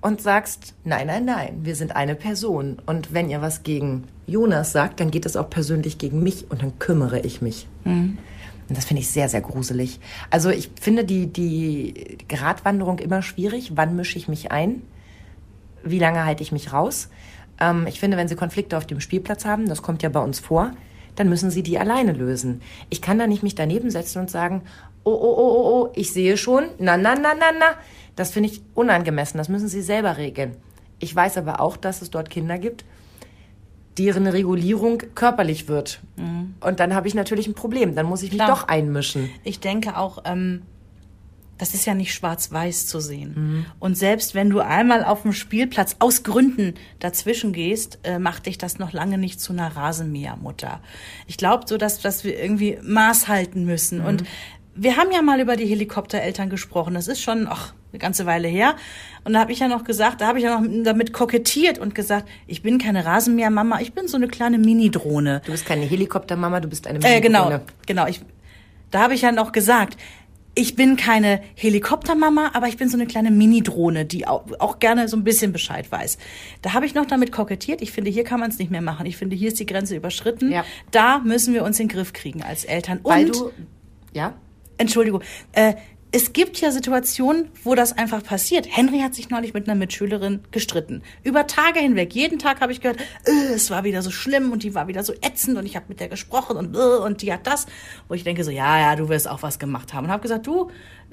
und sagst, nein, nein, nein, wir sind eine Person. Und wenn ihr was gegen Jonas sagt, dann geht es auch persönlich gegen mich und dann kümmere ich mich. Und das finde ich sehr, sehr gruselig. Also ich finde die, die Gratwanderung immer schwierig. Wann mische ich mich ein? Wie lange halte ich mich raus? Ähm, ich finde, wenn Sie Konflikte auf dem Spielplatz haben, das kommt ja bei uns vor, dann müssen Sie die alleine lösen. Ich kann da nicht mich daneben setzen und sagen, oh, oh, oh, oh, oh, ich sehe schon, na, na, na, na, na. Das finde ich unangemessen. Das müssen Sie selber regeln. Ich weiß aber auch, dass es dort Kinder gibt, deren Regulierung körperlich wird. Und dann habe ich natürlich ein Problem. Dann muss ich mich Klar. doch einmischen. Ich denke auch, ähm, das ist ja nicht schwarz-weiß zu sehen. Und selbst wenn du einmal auf dem Spielplatz aus Gründen dazwischen gehst, äh, macht dich das noch lange nicht zu einer Rasenmähermutter. Ich glaube so, dass, dass wir irgendwie Maß halten müssen. Und wir haben ja mal über die Helikoptereltern gesprochen. Das ist schon ach, eine ganze Weile her. Und da habe ich ja noch gesagt, da habe ich ja noch damit kokettiert und gesagt, ich bin keine Rasenmähermama, ich bin so eine kleine Mini-Drohne. Du bist keine Helikoptermama, du bist eine Äh, genau, Minidrohne. genau. Ich, da habe ich ja noch gesagt, ich bin keine Helikoptermama, aber ich bin so eine kleine Mini-Drohne, die auch, auch gerne so ein bisschen Bescheid weiß. Da habe ich noch damit kokettiert. Ich finde, hier kann man es nicht mehr machen. Ich finde, hier ist die Grenze überschritten. Ja. Da müssen wir uns in den Griff kriegen als Eltern. Weil Und du, ja? Entschuldigung, äh, es gibt ja Situationen, wo das einfach passiert. Henry hat sich neulich mit einer Mitschülerin gestritten. Über Tage hinweg. Jeden Tag habe ich gehört, äh, es war wieder so schlimm und die war wieder so ätzend und ich habe mit der gesprochen und äh, und die hat das. Wo ich denke so, ja, ja, du wirst auch was gemacht haben. Und habe gesagt, du,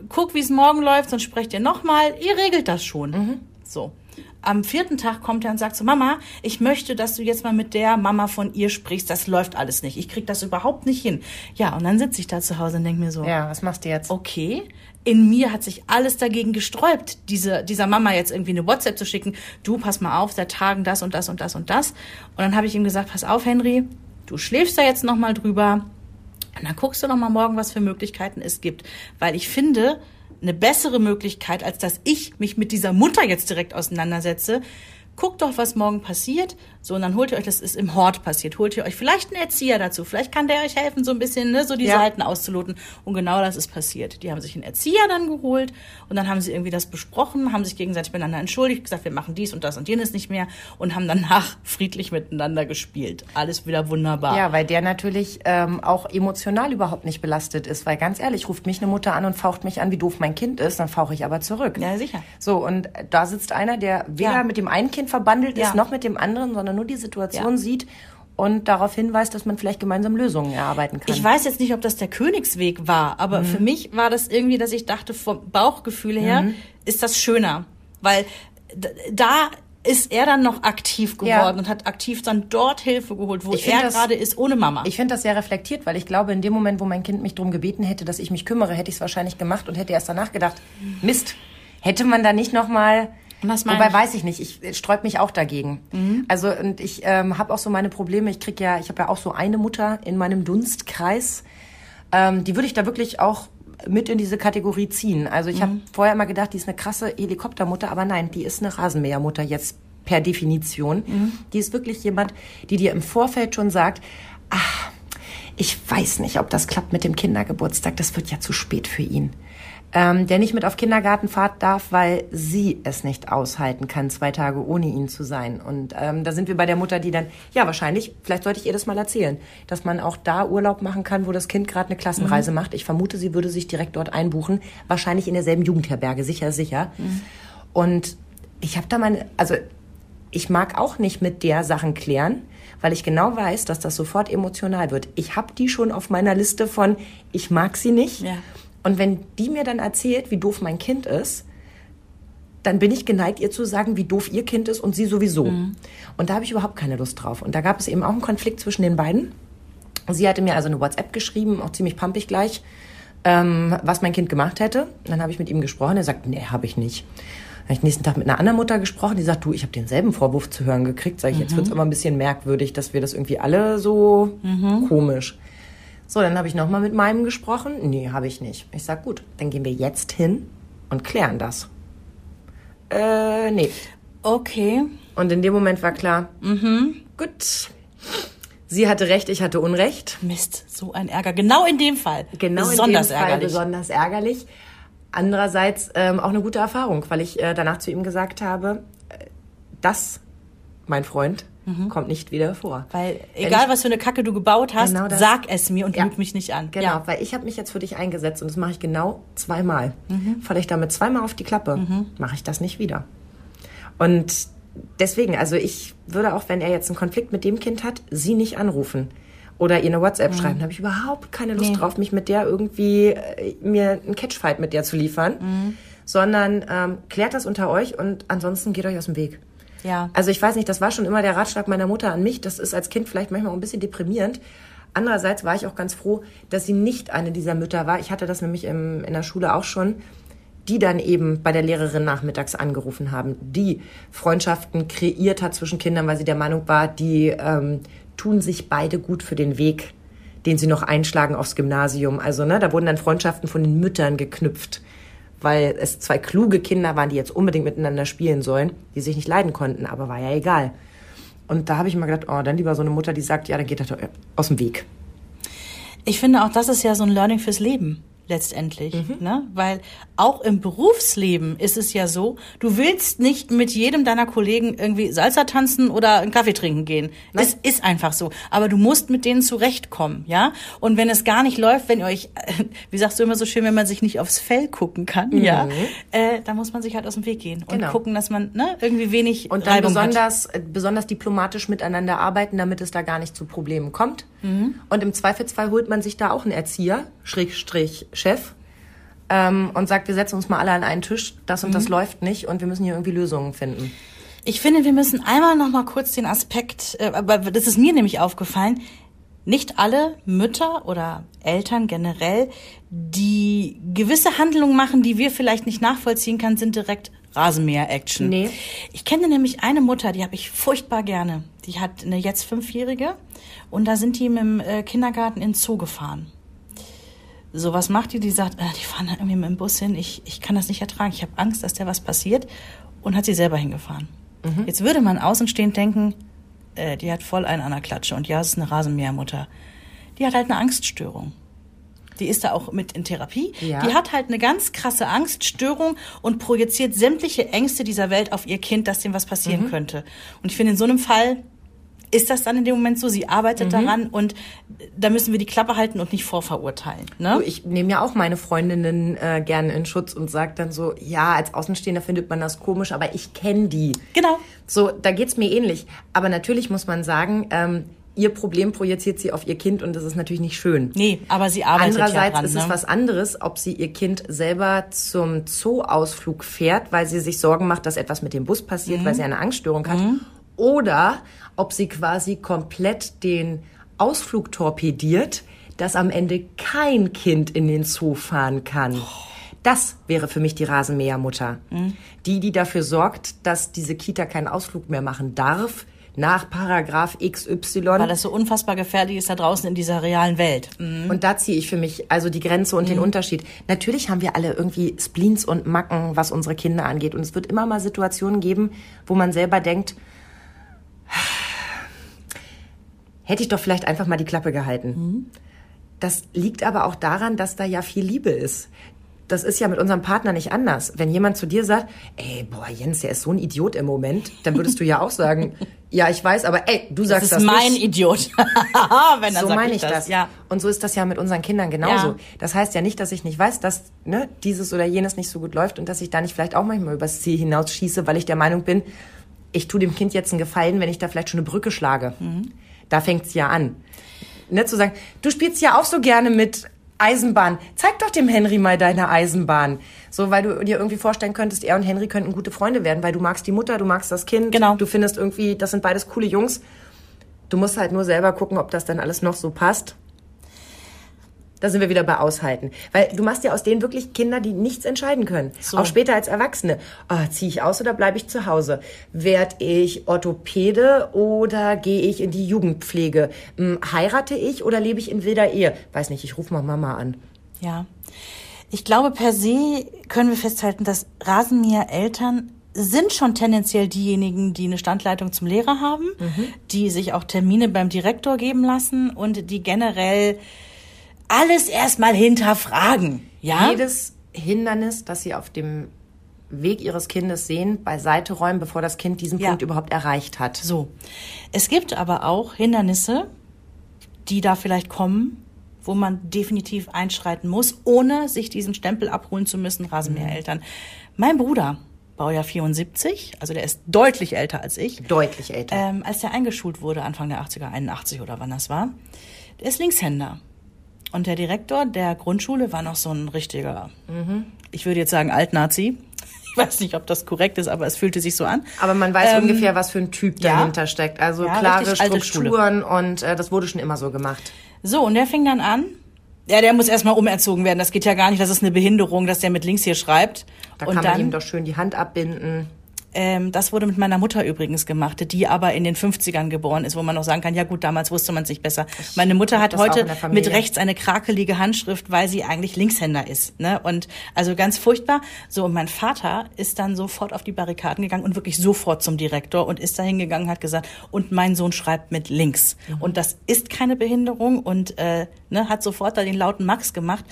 guck, wie es morgen läuft, sonst sprecht ihr nochmal. Ihr regelt das schon. So. Am vierten Tag kommt er und sagt so, Mama, ich möchte, dass du jetzt mal mit der Mama von ihr sprichst. Das läuft alles nicht. Ich krieg das überhaupt nicht hin. Ja, und dann sitze ich da zu Hause und denke mir so, Ja, was machst du jetzt? okay, in mir hat sich alles dagegen gesträubt, diese, dieser Mama jetzt irgendwie eine WhatsApp zu schicken. Du, pass mal auf, seit Tagen das und das und das und das. Und dann habe ich ihm gesagt, pass auf, Henry, du schläfst da jetzt nochmal drüber. Und dann guckst du noch mal morgen, was für Möglichkeiten es gibt. Weil ich finde, eine bessere Möglichkeit, als dass ich mich mit dieser Mutter jetzt direkt auseinandersetze, guckt doch, was morgen passiert. So, und dann holt ihr euch, das ist im Hort passiert, holt ihr euch vielleicht einen Erzieher dazu. Vielleicht kann der euch helfen, so ein bisschen, ne, so die Ja. Seiten auszuloten. Und genau das ist passiert. Die haben sich einen Erzieher dann geholt und dann haben sie irgendwie das besprochen, haben sich gegenseitig miteinander entschuldigt, gesagt, wir machen dies und das und jenes nicht mehr und haben danach friedlich miteinander gespielt. Alles wieder wunderbar. Ja, weil der natürlich ähm, auch emotional überhaupt nicht belastet ist. Weil ganz ehrlich, ruft mich eine Mutter an und faucht mich an, wie doof mein Kind ist, dann fauche ich aber zurück. Ja, sicher. So, und da sitzt einer, der weder Ja. mit dem einen Kind verbandelt Ja. ist, noch mit dem anderen, sondern nur die Situation Ja. sieht und darauf hinweist, dass man vielleicht gemeinsam Lösungen erarbeiten kann. Ich weiß jetzt nicht, ob das der Königsweg war, aber für mich war das irgendwie, dass ich dachte, vom Bauchgefühl her ist das schöner. Weil da ist er dann noch aktiv geworden Ja. und hat aktiv dann dort Hilfe geholt, wo er das- gerade ist, ohne Mama. Ich finde das sehr reflektiert, weil ich glaube, in dem Moment, wo mein Kind mich darum gebeten hätte, dass ich mich kümmere, hätte ich es wahrscheinlich gemacht und hätte erst danach gedacht, Mist, hätte man da nicht noch mal Wobei ich. weiß ich nicht, ich äh, sträub mich auch dagegen. Also und ich ähm, habe auch so meine Probleme. Ich krieg ja, ich habe ja auch so eine Mutter in meinem Dunstkreis. Ähm, die würde ich da wirklich auch mit in diese Kategorie ziehen. Also ich habe vorher immer gedacht, die ist eine krasse Helikoptermutter, aber nein, die ist eine Rasenmähermutter jetzt per Definition. Die ist wirklich jemand, die dir im Vorfeld schon sagt, ach, ich weiß nicht, ob das klappt mit dem Kindergeburtstag. Das wird ja zu spät für ihn. Ähm, der nicht mit auf Kindergartenfahrt darf, weil sie es nicht aushalten kann, zwei Tage ohne ihn zu sein. Und ähm, da sind wir bei der Mutter, die dann, ja wahrscheinlich, vielleicht sollte ich ihr das mal erzählen, dass man auch da Urlaub machen kann, wo das Kind gerade eine Klassenreise macht. Ich vermute, sie würde sich direkt dort einbuchen, wahrscheinlich in derselben Jugendherberge, sicher, sicher. Und ich habe da meine, also ich mag auch nicht mit der Sachen klären, weil ich genau weiß, dass das sofort emotional wird. Ich habe die schon auf meiner Liste von, ich mag sie nicht. Ja. Und wenn die mir dann erzählt, wie doof mein Kind ist, dann bin ich geneigt, ihr zu sagen, wie doof ihr Kind ist und sie sowieso. Und da habe ich überhaupt keine Lust drauf. Und da gab es eben auch einen Konflikt zwischen den beiden. Sie hatte mir also eine WhatsApp geschrieben, auch ziemlich pampig gleich, ähm, was mein Kind gemacht hätte. Dann habe ich mit ihm gesprochen. Er sagt, nee, habe ich nicht. Dann habe ich nächsten Tag mit einer anderen Mutter gesprochen, die sagt, du, ich habe denselben Vorwurf zu hören gekriegt. Sag ich, jetzt wird's aber ein bisschen merkwürdig, dass wir das irgendwie alle so komisch. So, dann habe ich nochmal mit meinem gesprochen. Nee, habe ich nicht. Ich sag, gut, dann gehen wir jetzt hin und klären das. Äh, nee. okay. Und in dem Moment war klar, gut. Sie hatte recht, ich hatte Unrecht. Mist, so ein Ärger. Genau in dem Fall. Genau Besonders in dem Fall ärgerlich. besonders ärgerlich. Andererseits ähm, auch eine gute Erfahrung, weil ich äh, danach zu ihm gesagt habe, äh, das, mein Freund, kommt nicht wieder vor. Weil egal, ich- was für eine Kacke du gebaut hast, Genau sag es mir und Ja. lüg mich nicht an. Genau, Ja. weil ich habe mich jetzt für dich eingesetzt und das mache ich genau zweimal. Mhm. Falle ich damit zweimal auf die Klappe, mache ich das nicht wieder. Und deswegen, also ich würde auch, wenn er jetzt einen Konflikt mit dem Kind hat, sie nicht anrufen oder ihr eine WhatsApp schreiben. Da habe ich überhaupt keine Lust Mhm. Nee. drauf, mich mit der irgendwie äh, mir einen Catchfight mit der zu liefern, Mhm. sondern ähm, klärt das unter euch und ansonsten geht euch aus dem Weg. Ja. Also ich weiß nicht, das war schon immer der Ratschlag meiner Mutter an mich. Das ist als Kind vielleicht manchmal auch ein bisschen deprimierend. Andererseits war ich auch ganz froh, dass sie nicht eine dieser Mütter war. Ich hatte das nämlich im, in der Schule auch schon, die dann eben bei der Lehrerin nachmittags angerufen haben, die Freundschaften kreiert hat zwischen Kindern, weil sie der Meinung war, die ähm, tun sich beide gut für den Weg, den sie noch einschlagen aufs Gymnasium. Also ne, da wurden dann Freundschaften von den Müttern geknüpft weil es zwei kluge Kinder waren, die jetzt unbedingt miteinander spielen sollen, die sich nicht leiden konnten, aber war ja egal. Und da habe ich immer gedacht, oh, dann lieber so eine Mutter, die sagt, ja, dann geht das aus dem Weg. Ich finde auch, das ist ja so ein Learning fürs Leben. Letztendlich, ne? Weil auch im Berufsleben ist es ja so, du willst nicht mit jedem deiner Kollegen irgendwie Salsa tanzen oder einen Kaffee trinken gehen. Es ist einfach so. Aber du musst mit denen zurechtkommen, ja? Und wenn es gar nicht läuft, wenn ihr euch, wie sagst du immer so schön, wenn man sich nicht aufs Fell gucken kann, ja, äh, dann muss man sich halt aus dem Weg gehen und Genau. gucken, dass man ne, irgendwie wenig Und dann Reibung hat. besonders, äh, besonders diplomatisch miteinander arbeiten, damit es da gar nicht zu Problemen kommt. Mhm. Und im Zweifelsfall holt man sich da auch einen Erzieher, Schrägstrich Chef, ähm, und sagt, wir setzen uns mal alle an einen Tisch, das und das Mhm. läuft nicht und wir müssen hier irgendwie Lösungen finden. Ich finde, wir müssen einmal noch mal kurz den Aspekt, äh, aber das ist mir nämlich aufgefallen, nicht alle Mütter oder Eltern generell, die gewisse Handlungen machen, die wir vielleicht nicht nachvollziehen können, sind direkt Rasenmäher-Action. Nee. Ich kenne nämlich eine Mutter, die habe ich furchtbar gerne. Die hat eine jetzt Fünfjährige und da sind die mit dem äh, Kindergarten in den Zoo gefahren. So, was macht die? Die sagt, äh, die fahren da irgendwie mit dem Bus hin. Ich, ich kann das nicht ertragen. Ich habe Angst, dass der was passiert. Und hat sie selber hingefahren. Jetzt würde man außenstehend denken, äh, die hat voll einen an der Klatsche. Und ja, es ist eine Rasenmähermutter. Die hat halt eine Angststörung. Die ist da auch mit in Therapie. Ja. Die hat halt eine ganz krasse Angststörung und projiziert sämtliche Ängste dieser Welt auf ihr Kind, dass dem was passieren könnte. Und ich finde, in so einem Fall ist das dann in dem Moment so. Sie arbeitet daran und da müssen wir die Klappe halten und nicht vorverurteilen. Ne? Ich nehme ja auch meine Freundinnen äh, gerne in Schutz und sage dann so, ja, als Außenstehender findet man das komisch, aber ich kenne die. Genau. So, da geht's mir ähnlich. Aber natürlich muss man sagen, ähm, ihr Problem projiziert sie auf ihr Kind und das ist natürlich nicht schön. Nee, aber sie arbeitet Andererseits ja dran. ist ne? es was anderes, ob sie ihr Kind selber zum Zoo-Ausflug fährt, weil sie sich Sorgen macht, dass etwas mit dem Bus passiert, Mhm. weil sie eine Angststörung hat. Oder ob sie quasi komplett den Ausflug torpediert, dass am Ende kein Kind in den Zoo fahren kann. Das wäre für mich die Rasenmähermutter. Mhm. Die, die dafür sorgt, dass diese Kita keinen Ausflug mehr machen darf, nach Paragraph XY. Weil das so unfassbar gefährlich ist da draußen in dieser realen Welt. Mhm. Und da ziehe ich für mich also die Grenze und den Unterschied. Natürlich haben wir alle irgendwie Spleens und Macken, was unsere Kinder angeht. Und es wird immer mal Situationen geben, wo man selber denkt, hätte ich doch vielleicht einfach mal die Klappe gehalten. Das liegt aber auch daran, dass da ja viel Liebe ist. Das ist ja mit unserem Partner nicht anders. Wenn jemand zu dir sagt, ey, boah, Jens, der ist so ein Idiot im Moment, dann würdest du ja auch sagen, ja, ich weiß, aber ey, du Das sagst ist das mein nicht. Idiot. Wenn So meine ich das. Ja. Und so ist das ja mit unseren Kindern genauso. Ja. Das heißt ja nicht, dass ich nicht weiß, dass ne, dieses oder jenes nicht so gut läuft und dass ich da nicht vielleicht auch manchmal übers Ziel hinausschieße, weil ich der Meinung bin, ich tue dem Kind jetzt einen Gefallen, wenn ich da vielleicht schon eine Brücke schlage. Mhm. Da fängt's ja an. Ne, zu sagen, du spielst ja auch so gerne mit Eisenbahn. Zeig doch dem Henry mal deine Eisenbahn. So, weil du dir irgendwie vorstellen könntest, er und Henry könnten gute Freunde werden, weil du magst die Mutter, du magst das Kind. Genau. Du findest irgendwie, das sind beides coole Jungs. Du musst halt nur selber gucken, ob das dann alles noch so passt. Da sind wir wieder bei Aushalten. Weil du machst ja aus denen wirklich Kinder, die nichts entscheiden können. So. Auch später als Erwachsene. Oh, ziehe ich aus oder bleibe ich zu Hause? Werd ich Orthopäde oder gehe ich in die Jugendpflege? Hm, heirate ich oder lebe ich in wilder Ehe? Weiß nicht, ich rufe mal Mama an. Ja. Ich glaube, per se können wir festhalten, dass Rasenmäher-Eltern sind schon tendenziell diejenigen, die eine Standleitung zum Lehrer haben, die sich auch Termine beim Direktor geben lassen und die generell alles erstmal hinterfragen. Ja? Jedes Hindernis, das sie auf dem Weg ihres Kindes sehen, beiseite räumen, bevor das Kind diesen Ja. Punkt überhaupt erreicht hat. So. Es gibt aber auch Hindernisse, die da vielleicht kommen, wo man definitiv einschreiten muss, ohne sich diesen Stempel abholen zu müssen, Rasenmähereltern. Mein Bruder, Baujahr 74, also der ist deutlich älter als ich, Deutlich älter. ähm, als der eingeschult wurde, Anfang der 80er, 81 oder wann das war, der ist Linkshänder. Und der Direktor der Grundschule war noch so ein richtiger, ich würde jetzt sagen Altnazi. Ich weiß nicht, ob das korrekt ist, aber es fühlte sich so an. Aber man weiß Ähm, ungefähr, was für ein Typ ja. dahinter steckt. Also Ja, klare. Strukturen und äh, das wurde schon immer so gemacht. So, und der fing dann an. Ja, der muss erstmal umerzogen werden. Das geht ja gar nicht. Das ist eine Behinderung, dass der mit links hier schreibt. Da und kann dann, man ihm doch schön die Hand abbinden. Ähm, das wurde mit meiner Mutter übrigens gemacht, die aber in den 50ern geboren ist, wo man noch sagen kann, ja gut, damals wusste man es nicht besser. Meine Mutter hat auch heute mit rechts eine krakelige Handschrift, weil sie eigentlich Linkshänder ist. Ne? Und also ganz furchtbar. So, und mein Vater ist dann sofort auf die Barrikaden gegangen und wirklich sofort zum Direktor und ist da hingegangen, hat gesagt, und mein Sohn schreibt mit links. Und das ist keine Behinderung und äh, ne, hat sofort da den lauten Max gemacht.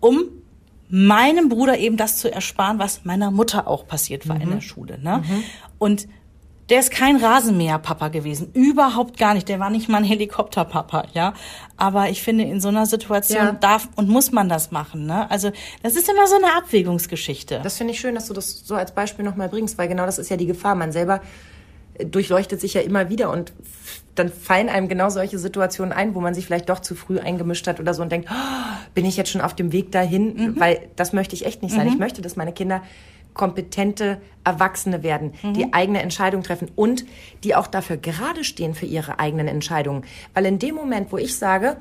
um meinem Bruder eben das zu ersparen, was meiner Mutter auch passiert war in der Schule. Ne? Und der ist kein Rasenmäherpapa gewesen, überhaupt gar nicht. Der war nicht mal ein Helikopterpapa, ja. Aber ich finde, in so einer Situation Ja. darf und muss man das machen. Ne? Also das ist immer so eine Abwägungsgeschichte. Das finde ich schön, dass du das so als Beispiel nochmal bringst, weil genau das ist ja die Gefahr. Man selber durchleuchtet sich ja immer wieder und dann fallen einem genau solche Situationen ein, wo man sich vielleicht doch zu früh eingemischt hat oder so und denkt, oh, bin ich jetzt schon auf dem Weg dahin? Weil das möchte ich echt nicht sein. Ich möchte, dass meine Kinder kompetente Erwachsene werden, die eigene Entscheidungen treffen und die auch dafür gerade stehen für ihre eigenen Entscheidungen. Weil in dem Moment, wo ich sage,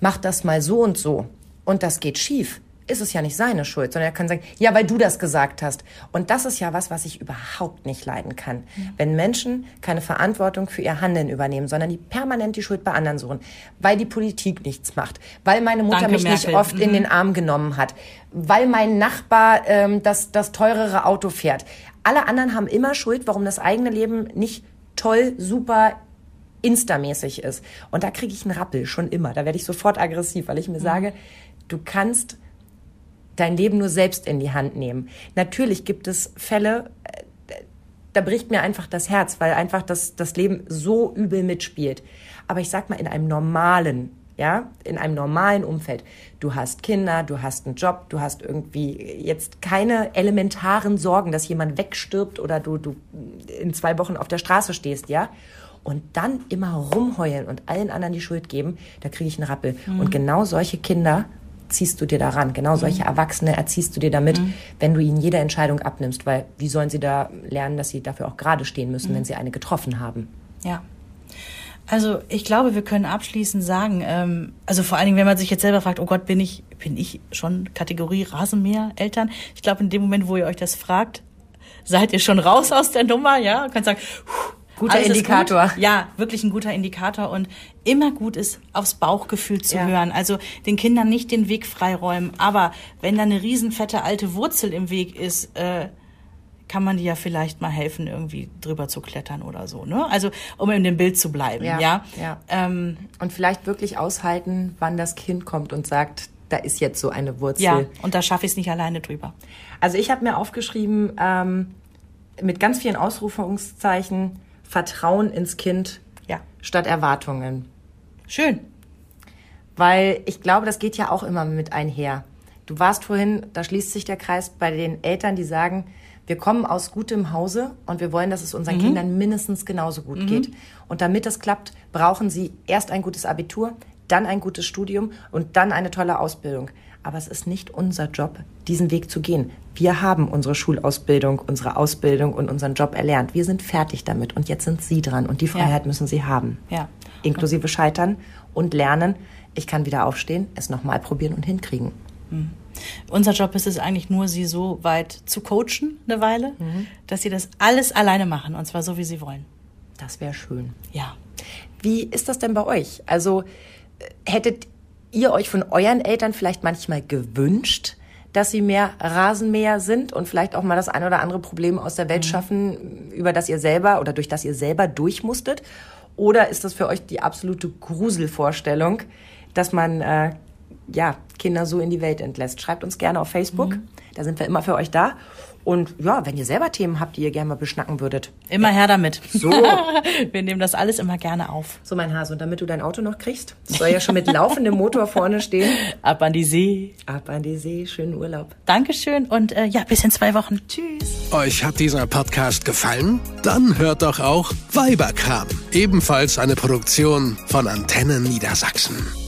mach das mal so und so und das geht schief, ist es ja nicht seine Schuld, sondern er kann sagen, ja, weil du das gesagt hast. Und das ist ja was, was ich überhaupt nicht leiden kann. Wenn Menschen keine Verantwortung für ihr Handeln übernehmen, sondern die permanent die Schuld bei anderen suchen, weil die Politik nichts macht, weil meine Mutter Danke, mich nicht Merkel. oft in den Arm genommen hat, weil mein Nachbar ähm, das, das teurere Auto fährt. Alle anderen haben immer Schuld, warum das eigene Leben nicht toll, super, instamäßig ist. Und da kriege ich einen Rappel, schon immer. Da werde ich sofort aggressiv, weil ich mir sage, du kannst dein Leben nur selbst in die Hand nehmen. Natürlich gibt es Fälle, äh, da bricht mir einfach das Herz, weil einfach das, das Leben so übel mitspielt. Aber ich sag mal, in einem normalen, ja, in einem normalen Umfeld. Du hast Kinder, du hast einen Job, du hast irgendwie jetzt keine elementaren Sorgen, dass jemand wegstirbt oder du, du in zwei Wochen auf der Straße stehst, ja. Und dann immer rumheulen und allen anderen die Schuld geben, da kriege ich einen Rappel. Und genau solche Kinder ziehst du dir daran. Genau solche Erwachsene erziehst du dir damit, wenn du ihnen jede Entscheidung abnimmst. Weil wie sollen sie da lernen, dass sie dafür auch gerade stehen müssen, wenn sie eine getroffen haben? Ja. Also ich glaube, wir können abschließend sagen, ähm, also vor allen Dingen, wenn man sich jetzt selber fragt, oh Gott, bin ich, bin ich schon Kategorie Rasenmäher-Eltern? Ich glaube, in dem Moment, wo ihr euch das fragt, seid ihr schon raus aus der Nummer, ja, und könnt sagen, puh, Guter alles Indikator. Gut. Ja, wirklich ein guter Indikator und immer gut ist, aufs Bauchgefühl zu Ja. hören. Also den Kindern nicht den Weg freiräumen, aber wenn da eine riesenfette alte Wurzel im Weg ist, äh, kann man die ja vielleicht mal helfen, irgendwie drüber zu klettern oder so, ne? Also um in dem Bild zu bleiben, ja. Ja, ja. Ähm, Und vielleicht wirklich aushalten, wann das Kind kommt und sagt, da ist jetzt so eine Wurzel. ja. Und da schaffe ich es nicht alleine drüber. Also ich habe mir aufgeschrieben, ähm, mit ganz vielen Ausrufungszeichen, Vertrauen ins Kind Ja. statt Erwartungen. Schön. Weil ich glaube, das geht ja auch immer mit einher. Du warst vorhin, da schließt sich der Kreis bei den Eltern, die sagen, wir kommen aus gutem Hause und wir wollen, dass es unseren Kindern mindestens genauso gut geht. Und damit das klappt, brauchen sie erst ein gutes Abitur, dann ein gutes Studium und dann eine tolle Ausbildung. Aber es ist nicht unser Job, diesen Weg zu gehen. Wir haben unsere Schulausbildung, unsere Ausbildung und unseren Job erlernt. Wir sind fertig damit und jetzt sind sie dran und die Freiheit müssen sie haben Ja. inklusive Scheitern und Lernen. Ich kann wieder aufstehen, es nochmal probieren und hinkriegen. Unser Job ist es eigentlich nur, sie so weit zu coachen, eine Weile, dass sie das alles alleine machen und zwar so, wie sie wollen. Das wäre schön. Ja. Wie ist das denn bei euch? Also äh, hättet ihr euch von euren Eltern vielleicht manchmal gewünscht, dass sie mehr Rasenmäher sind und vielleicht auch mal das ein oder andere Problem aus der Welt schaffen, über das ihr selber oder durch das ihr selber durch musstet? Oder ist das für euch die absolute Gruselvorstellung, dass man äh, ja, Kinder so in die Welt entlässt? Schreibt uns gerne auf Facebook, da sind wir immer für euch da. Und ja, wenn ihr selber Themen habt, die ihr gerne mal beschnacken würdet. Immer her damit. So. Wir nehmen das alles immer gerne auf. So, mein Hase, und damit du dein Auto noch kriegst, das soll ja schon mit laufendem Motor vorne stehen. Ab an die See. Ab an die See, schönen Urlaub. Dankeschön und äh, ja, bis in zwei Wochen. Tschüss. Euch hat dieser Podcast gefallen? Dann hört doch auch Weiberkram, ebenfalls eine Produktion von Antennen Niedersachsen.